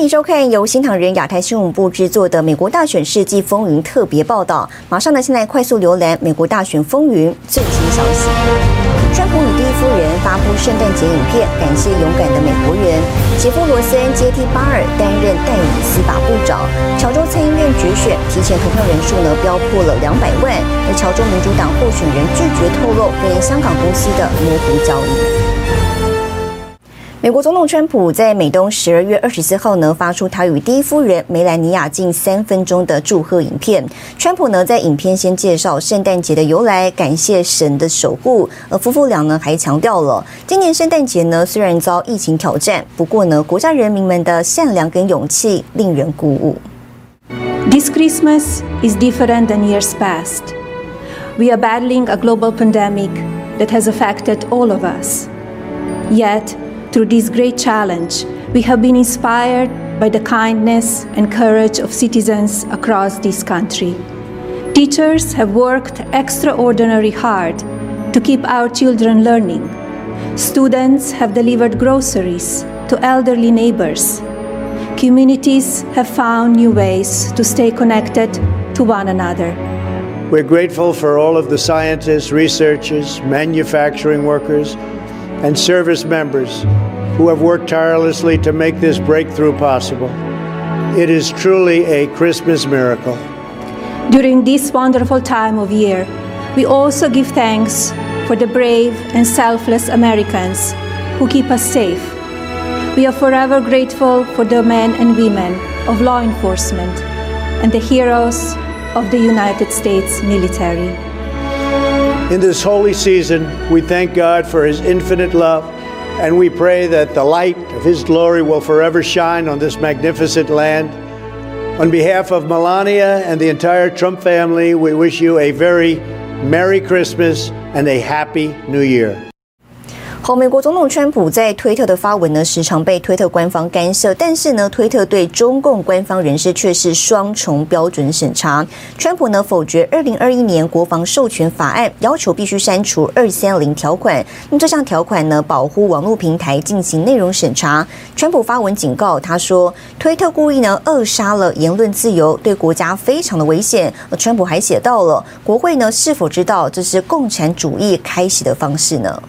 欢迎收看由新唐人亚太新闻部制作的《美国大选世纪风云》特别报道。马上呢，现在快速浏览美国大选风云最新消息。川普与第一夫人发布圣诞节影片，感谢勇敢的美国人。杰夫罗森接替巴尔担任代理司法部长。乔州参议院决选提前投票人数呢飙破了两百万，而乔州民主党候选人拒绝透露跟香港公司的模糊交易。美国总统川普在美东十二月二十四号呢发出他与第一夫人梅兰妮亚近三分钟的祝贺影片。川普呢在影片先介绍圣诞节的由来，感谢神的守护。而夫妇俩呢还强调了，今年圣诞节呢虽然遭疫情挑战，不过呢国家人民们的善良跟勇气令人鼓舞。This Christmas is different than years past. We are battling a global pandemic that has affected all of us. Yet. Through this great challenge, we have been inspired by the kindness and courage of citizens across this country. Teachers have worked extraordinarily hard to keep our children learning. Students have delivered groceries to elderly neighbors. Communities have found new ways to stay connected to one another. We're grateful for all of the scientists, researchers, manufacturing workers, and service members who have worked tirelessly to make this breakthrough possible. It is truly a Christmas miracle. During this wonderful time of year, we also give thanks for the brave and selfless Americans who keep us safe. We are forever grateful for the men and women of law enforcement and the heroes of the United States military. In this holy season, we thank God for his infinite love, and we pray that the light of his glory will forever shine on this magnificent land. On behalf of Melania and the entire Trump family, we wish you a very Merry Christmas and a Happy New Year. 美国总统川普在推特的发文呢，时常被推特官方干涉，但是呢，推特对中共官方人士却是双重标准审查。川普呢否决二零二一年国防授权法案，要求必须删除二三零条款。那么这项条款呢，保护网络平台进行内容审查。川普发文警告，他说推特故意呢扼杀了言论自由，对国家非常的危险。川普还写到了，国会呢是否知道这是共产主义开始的方式呢？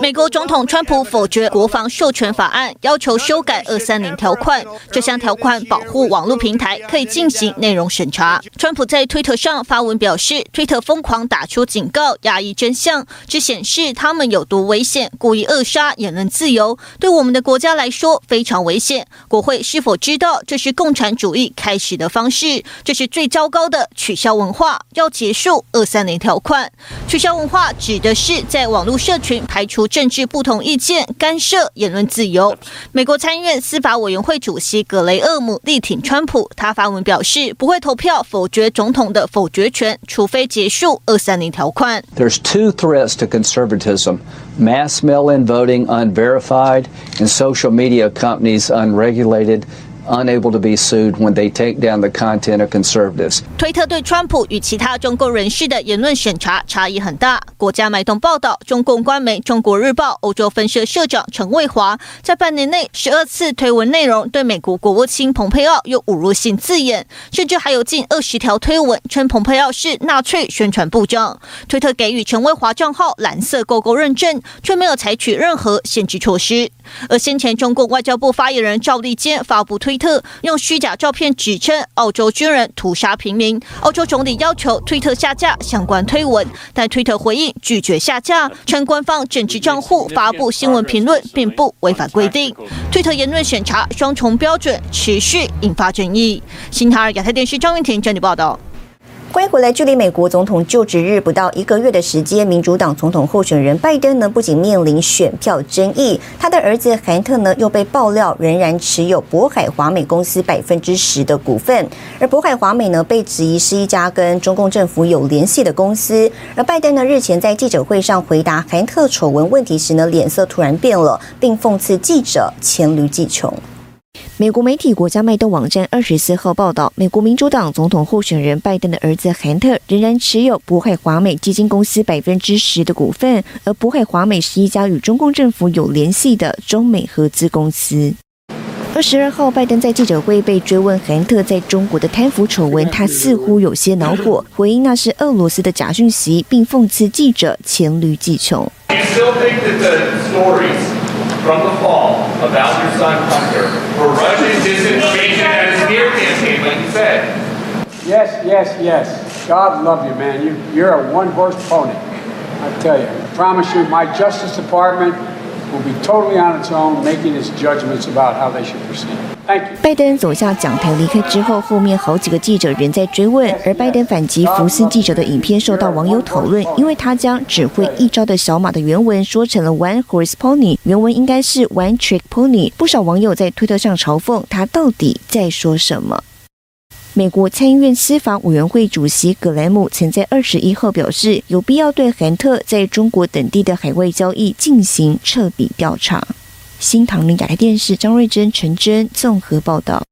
美国总统川普否决国防授权法案，要求修改二三零条款。这项条款保护网络平台可以进行内容审查。川普在推特上发文表示，推特疯狂打出警告，压抑真相，只显示他们有多危险，故意扼杀言论自由，对我们的国家来说非常危险。国会是否知道这是共产主义开始的方式？这是最糟糕的取消文化，要结束二三零条款。取消文化指的是在网路社群排除政治不同意见，干涉言论自由。美国参议院司法委员会主席格雷厄姆力挺川普，他发文表示不会投票否决总统的否决权，除非结束二三零条款。There's two threats to conservatism: mass mail-in voting unverified, and social media companies unregulated. Unable to be sued when they take down the content of conservatives。推特对川普与其他中共人士的言论审查差异很大。国家脉动报道，中共官媒《中国日报》欧洲分社社长陈卫华在半年内十二次推文内容对美国国务卿蓬佩奥有侮辱性字眼，甚至还有近二十条推文称蓬佩奥是纳粹宣传部长。推特给予陈卫华账号蓝色勾勾认证，却没有采取任何限制措施。而先前中共外交部发言人赵立坚发布推。推特用虚假照片指称澳洲军人屠杀平民，澳洲总理要求推特下架相关推文，但推特回应拒绝下架，称官方政治账户发布新闻评论并不违反规定。推特言论审查双重标准持续引发争议。新台尔亚太电视张云婷整理报道。欢迎回来。距离美国总统就职日不到一个月的时间，民主党总统候选人拜登呢，不仅面临选票争议，他的儿子韩特呢又被爆料仍然持有渤海华美公司百分之十的股份，而渤海华美呢被质疑是一家跟中共政府有联系的公司。而拜登呢日前在记者会上回答韩特丑闻问题时呢，脸色突然变了，并讽刺记者黔驴技穷。美国媒体国家脉动网站二十四号报道，美国民主党总统候选人拜登的儿子韩特仍然持有渤海华美基金公司百分之十的股份，而渤海华美是一家与中共政府有联系的中美合资公司。二十二号，拜登在记者会被追问韩特在中国的贪腐丑闻，他似乎有些恼火，回应那是俄罗斯的假讯息，并讽刺记者黔驴技穷。about your son Hunter for Russian disinformation at a smear campaign, like you said. Yes, yes, yes. God love you, man. You, you're a one-horse pony. I tell you. I promise you, my Justice Department 拜登走下讲台离开之后，后面好几个记者仍在追问，而拜登反击福斯记者的影片受到网友讨论，因为他将只会一招的小马的原文说成了 One Horse Pony，原文应该是 One Trick Pony。不少网友在推特上嘲讽他到底在说什么。美国参议院司法委员会主席葛莱姆曾在二十一号表示，有必要对韩特在中国等地的海外交易进行彻底调查。新唐人亚太电视张瑞珍、陈真综合报道。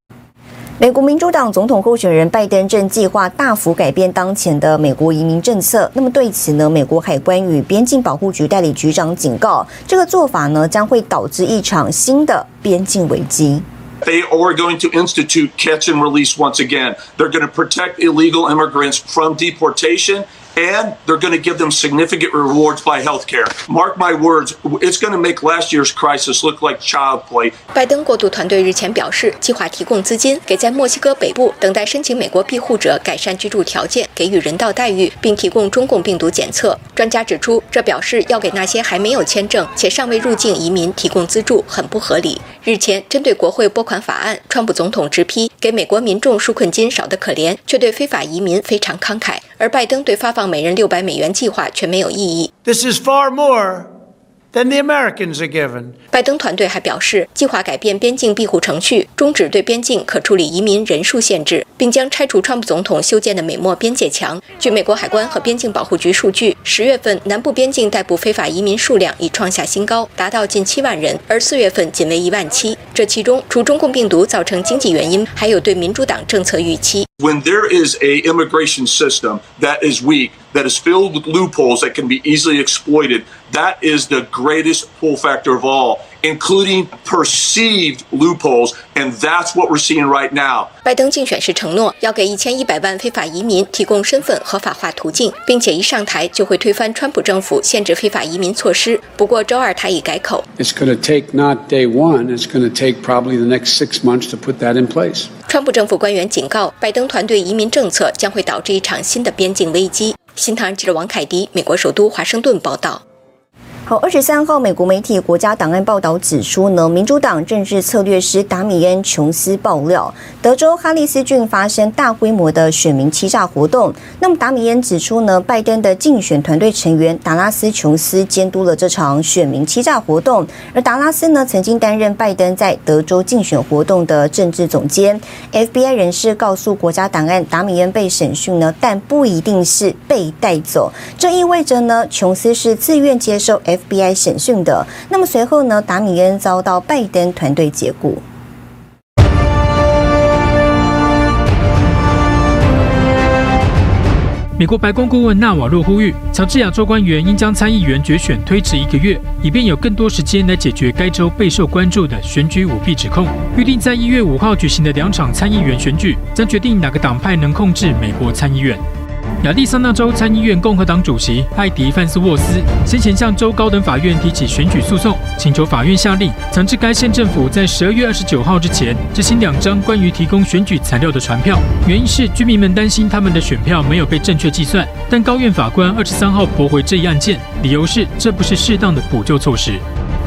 美国民主党总统候选人拜登正计划大幅改变当前的美国移民政策。那么对此呢，美国海关与边境保护局代理局长警告，这个做法呢将会导致一场新的边境危机。They are going to institute catch and release once again. They're going to protect illegal immigrants from deportation. And they're going to give them significant rewards by health care. Mark my words, it's going to make last year's crisis look like child play. 拜登过渡团队日前表示，计划提供资金给在墨西哥北部等待申请美国庇护者改善居住条件，给予人道待遇，并提供中共病毒检测。专家指出，这表示要给那些还没有签证且尚未入境移民提供资助，很不合理。日前，针对国会拨款法案，川普总统直批给美国民众纾困金少得可怜，却对非法移民非常慷慨。而拜登对发放每人六百美元计划却没有异议。This is far more than the Americans are given. 拜登团队还表示，计划改变边境庇护程序，终止对边境可处理移民人数限制，并将拆除川普总统修建的美墨边界墙。据美国海关和边境保护局数据，十月份南部边境逮捕非法移民数量已创下新高，达到近七万人，而四月份仅为一万七。这其中，除中共病毒造成经济原因，还有对民主党政策预期。When there is a immigration system that is weak, that is filled with loopholes that can be easily exploited, that is the greatest pull factor of all, including perceived loopholes, and that's what we're seeing right now. 拜登竞选时承诺要给一千一百万非法移民提供身份合法化途径，并且一上台就会推翻川普政府限制非法移民措施。不过周二他已改口。It's going to take not day one, it's going to take probably the next six months to put that in place. 川普政府官员警告，拜登团队移民政策将会导致一场新的边境危机。 新唐人记者王凯迪，美国首都华盛顿报道。好，二十三号，美国媒体《国家档案》报道指出呢，民主党政治策略师达米恩·琼斯爆料，德州哈里斯郡发生大规模的选民欺诈活动。那么达米恩指出呢，拜登的竞选团队成员达拉斯·琼斯监督了这场选民欺诈活动，而达拉斯呢，曾经担任拜登在德州竞选活动的政治总监。FBI 人士告诉《国家档案》，达米恩被审讯呢，但不一定是被带走，这意味着呢，琼斯是自愿接受 F。FBI 审讯的，那么随后呢，达米恩遭到拜登团队解雇。美国白宫顾问纳瓦洛呼吁，乔治亚州官员应将参议员决选推迟一个月，以便有更多时间来解决该州备受关注的选举舞弊指控。预定在一月五号举行的两场参议员选举，将决定哪个党派能控制美国参议院。亚利桑那州参议院共和党主席艾迪·范斯沃斯先前向州高等法院提起选举诉讼，请求法院下令强制该县政府在十二月二十九号之前执行两张关于提供选举材料的传票。原因是居民们担心他们的选票没有被正确计算，但高院法官二十三号驳回这一案件，理由是这不是适当的补救措施。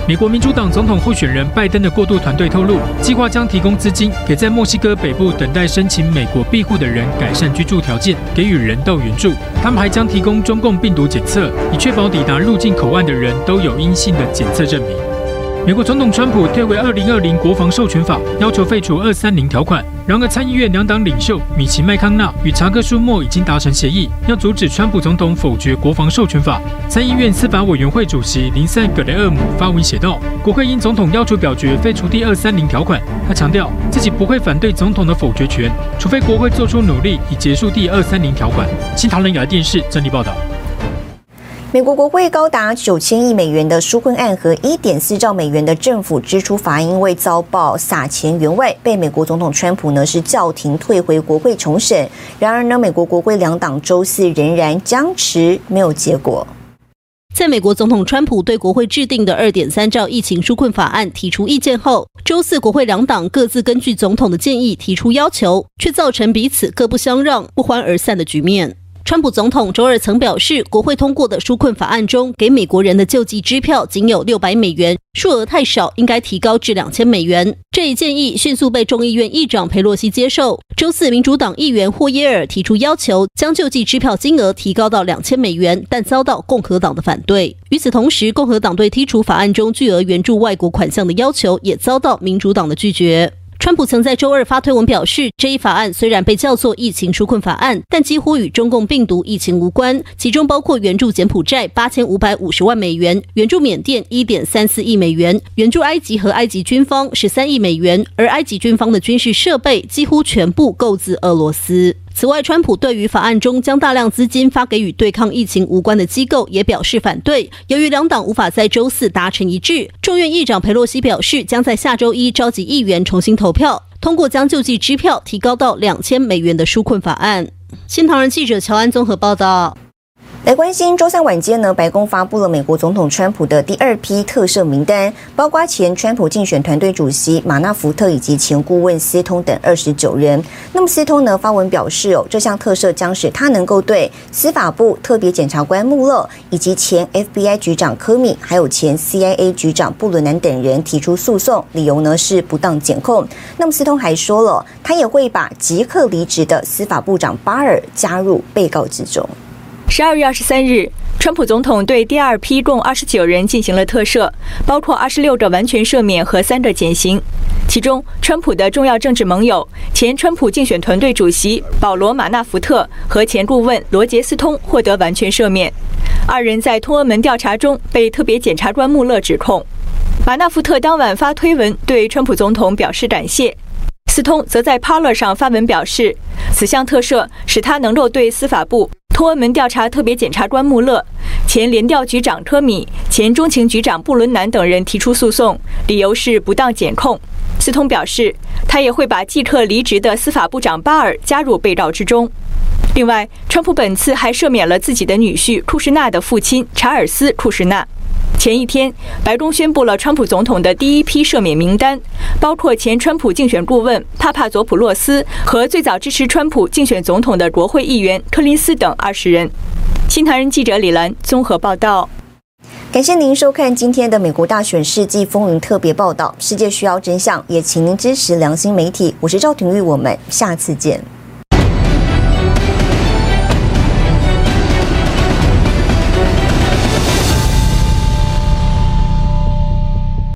美国民主党总统候选人拜登的过渡团队透露，计划将提供资金给在墨西哥北部等待申请美国庇护的人改善居住条件，给予人道援助。他们还将提供中共病毒检测，以确保抵达入境口岸的人都有阴性的检测证明。美国总统川普退回二零二零国防授权法，要求废除二三零条款。然而，参议院两党领袖米奇麦康纳与查克舒默已经达成协议，要阻止川普总统否决国防授权法。参议院司法委员会主席林赛·葛雷厄姆发文写道：“国会因总统要求表决废除第二三零条款，他强调自己不会反对总统的否决权，除非国会做出努力以结束第二三零条款。”新唐人亚电视整理报道。美国国会高达九千亿美元的纾困案和一点四兆美元的政府支出法案，因为遭报撒钱员外，被美国总统川普呢是叫停退回国会重审。然而呢，美国国会两党周四仍然僵持，没有结果。在美国总统川普对国会制定的二点三兆疫情纾困法案提出意见后，周四国会两党各自根据总统的建议提出要求，却造成彼此各不相让、不欢而散的局面。川普总统周二曾表示，国会通过的纾困法案中，给美国人的救济支票仅有六百美元，数额太少，应该提高至两千美元。这一建议迅速被众议院议长佩洛西接受。周四，民主党议员霍耶尔提出要求，将救济支票金额提高到两千美元，但遭到共和党的反对。与此同时，共和党对剔除法案中巨额援助外国款项的要求，也遭到民主党的拒绝。川普曾在周二发推文表示，这一法案虽然被叫做疫情纾困法案，但几乎与中共病毒疫情无关。其中包括援助柬埔寨八千五百五十万美元，援助缅甸一点三四亿美元，援助埃及和埃及军方十三亿美元，而埃及军方的军事设备几乎全部购自俄罗斯。此外，川普对于法案中将大量资金发给与对抗疫情无关的机构也表示反对。由于两党无法在周四达成一致，众院议长佩洛西表示，将在下周一召集议员重新投票，通过将救济支票提高到两千美元的纾困法案。新唐人记者乔安综合报道。来关心，周三晚间呢，白宫发布了美国总统川普的第二批特赦名单，包括前川普竞选团队主席马纳福特以及前顾问斯通等二十九人。那么斯通呢发文表示，哦，这项特赦将使他能够对司法部特别检察官穆勒以及前 FBI 局长科米，还有前 CIA 局长布伦南等人提出诉讼，理由呢是不当检控。那么斯通还说了，他也会把即刻离职的司法部长巴尔加入被告之中。十二月二十三日，川普总统对第二批共二十九人进行了特赦，包括二十六个完全赦免和三个减刑。其中，川普的重要政治盟友、前川普竞选团队主席保罗·马纳福特和前顾问罗杰斯通获得完全赦免。二人在通俄门调查中被特别检察官穆勒指控。马纳福特当晚发推文对川普总统表示感谢，斯通则在 Parler 上发文表示，此项特赦使他能够对司法部。托恩门调查特别检察官穆勒、前联调局长科米、前中情局长布伦南等人提出诉讼，理由是不当检控。斯通表示，他也会把即刻离职的司法部长巴尔加入被告之中。另外，川普本次还赦免了自己的女婿库什纳的父亲查尔斯·库什纳。前一天，白宫宣布了川普总统的第一批赦免名单，包括前川普竞选顾问帕帕佐普洛斯和最早支持川普竞选总统的国会议员柯林斯等二十人。新唐人记者李兰综合报道。感谢您收看今天的美国大选世纪风云特别报道。世界需要真相，也请您支持良心媒体。我是赵廷玉，我们下次见。